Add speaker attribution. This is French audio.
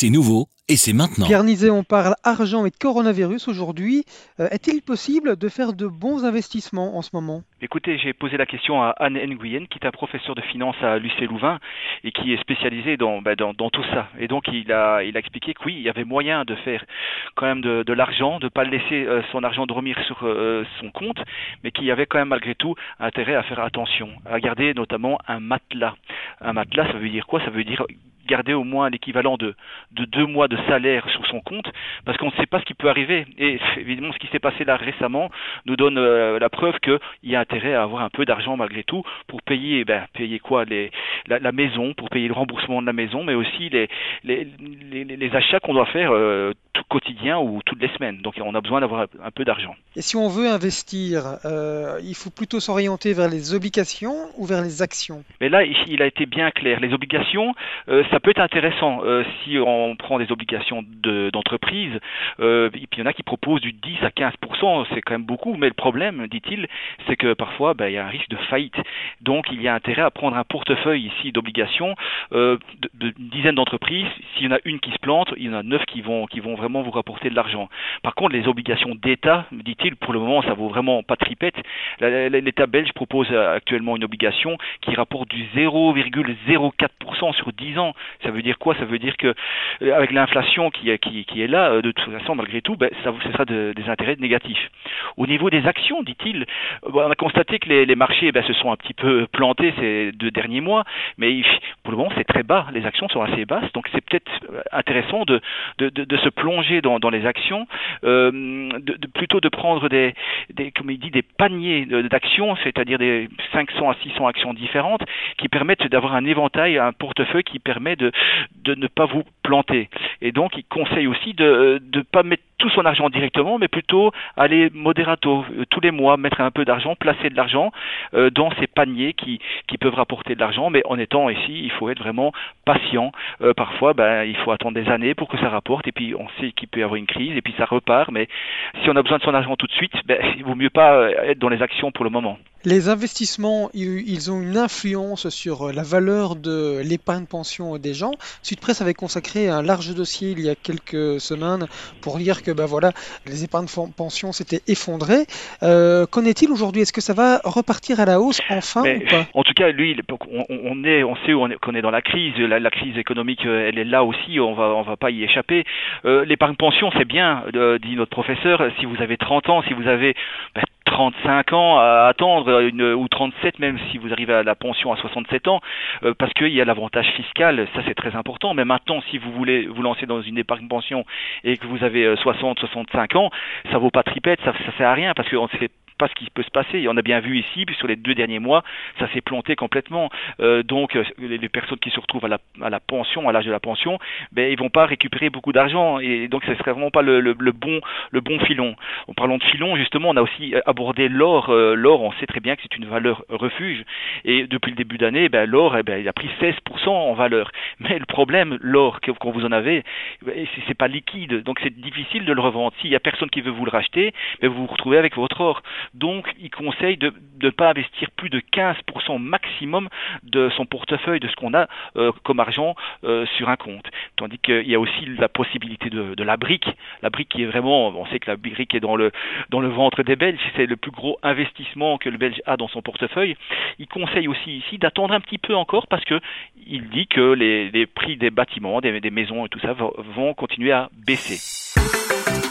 Speaker 1: C'est nouveau et c'est maintenant.
Speaker 2: Pierre Nizet, on parle argent et coronavirus aujourd'hui. Euh, est-il possible de faire de bons investissements en ce moment?
Speaker 3: Écoutez, j'ai posé la question à Anne Nguyen, qui est un professeur de finance à l'UC Louvain et qui est spécialisé dans, bah, dans, tout ça. Et donc, il a, il a expliqué que oui, il y avait moyen de faire quand même de, de l'argent, de ne pas laisser euh, son argent dormir sur euh, son compte, mais qu'il y avait quand même malgré tout intérêt à faire attention, à garder notamment un matelas. Un matelas, ça veut dire quoi? Ça veut dire garder au moins l'équivalent de, de deux mois de salaire sur son compte, parce qu'on ne sait pas ce qui peut arriver. Et évidemment, ce qui s'est passé là récemment nous donne euh, la preuve qu'il y a intérêt à avoir un peu d'argent malgré tout pour payer, ben, payer quoi les, la, maison, pour payer le remboursement de la maison, mais aussi les, les, les, achats qu'on doit faire euh, tout quotidien ou toutes les semaines. Donc on a besoin d'avoir un peu d'argent.
Speaker 2: Et si on veut investir, euh, il faut plutôt s'orienter vers les obligations ou vers les actions?
Speaker 3: Mais là, il a été bien clair. Les obligations, ça peut être intéressant euh, si on prend des obligations d'entreprise. euh, il y en a qui proposent du 10 à 15% c'est quand même beaucoup. Mais le problème, dit-il, c'est que parfois, ben, il y a un risque de faillite. Donc il y a intérêt à prendre un portefeuille ici d'obligations euh, d'une de, dizaine d'entreprises. S'il y en a une qui se plante, il y en a neuf qui vont qui vont vraiment vous rapporter de l'argent. Par contre, les obligations d'État, dit-il, pour le moment, ça vaut vraiment pas tripette. L'État belge propose actuellement une obligation qui rapporte du 0,04% sur 10 ans. Ça veut dire quoi? Ça veut dire que euh, avec l'inflation qui, est là, euh, de toute façon, malgré tout, ben, ça, ce sera de, des intérêts négatifs. Au niveau des actions, dit-il, euh, on a constaté que les, marchés ben, se sont un petit peu plantés ces deux derniers mois, mais pour le moment, c'est très bas. Les actions sont assez basses, donc c'est peut-être intéressant de, se plonger dans, les actions, plutôt de prendre des, des, comme il dit, des paniers d'actions, c'est-à-dire des 500 à 600 actions différentes, qui permettent d'avoir un éventail, un portefeuille qui permet de, ne pas vous planter. Et donc, il conseille aussi de ne pas mettre tout son argent directement, mais plutôt aller modérato, euh, tous les mois, mettre un peu d'argent, placer de l'argent euh, dans ces paniers qui, qui peuvent rapporter de l'argent, mais en étant ici, il faut être vraiment patient. Euh, parfois, ben, il faut attendre des années pour que ça rapporte, et puis on sait qu'il peut y avoir une crise, et puis ça repart, mais si on a besoin de son argent tout de suite, ben, il vaut mieux pas être dans les actions pour le moment.
Speaker 2: Les investissements, ils ont une influence sur la valeur de l'épargne pension des gens. Sud Presse avait consacré un large dossier il y a quelques semaines pour dire que ben voilà, les épargnes pension s'étaient effondrées. Euh, Qu'en est-il aujourd'hui? Est-ce que ça va repartir à la hausse enfin ou pas?
Speaker 3: En tout cas, lui, on, est, on sait qu'on est, dans la crise. La, crise économique, elle est là aussi. On va, on va pas y échapper. Euh, l'épargne pension, c'est bien, euh, dit notre professeur. Si vous avez 30 ans, si vous avez ben, 35 ans à attendre, une, ou 37 même si vous arrivez à la pension à 67 ans, euh, parce qu'il y a l'avantage fiscal, ça c'est très important. Mais maintenant, si vous voulez vous lancer dans une épargne pension et que vous avez 60, euh, 65 ans, ça vaut pas tripette, ça, ça sert à rien parce qu'on sait ce qui peut se passer. On a bien vu ici, puis sur les deux derniers mois, ça s'est planté complètement. Euh, donc, euh, les, personnes qui se retrouvent à la, à la pension, à l'âge de la pension, ben, ils vont pas récupérer beaucoup d'argent. Et donc, ce serait vraiment pas le, bon, le bon filon. En parlant de filon, justement, on a aussi abordé l'or. Euh, l'or, on sait très bien que c'est une valeur refuge. Et depuis le début d'année, ben, l'or, eh ben, il a pris 16% en valeur. Mais le problème, l'or, quand vous en avez, ben, c'est pas liquide. Donc, c'est difficile de le revendre. S'il y a personne qui veut vous le racheter, ben, vous vous retrouvez avec votre or. Donc, il conseille de ne pas investir plus de 15% maximum de son portefeuille, de ce qu'on a euh, comme argent euh, sur un compte. Tandis qu'il y a aussi la possibilité de, la brique. La brique qui est vraiment, on sait que la brique est dans le, dans le ventre des Belges, c'est le plus gros investissement que le Belge a dans son portefeuille. Il conseille aussi ici d'attendre un petit peu encore parce que il dit que les, prix des bâtiments, des, des maisons et tout ça vont continuer à baisser.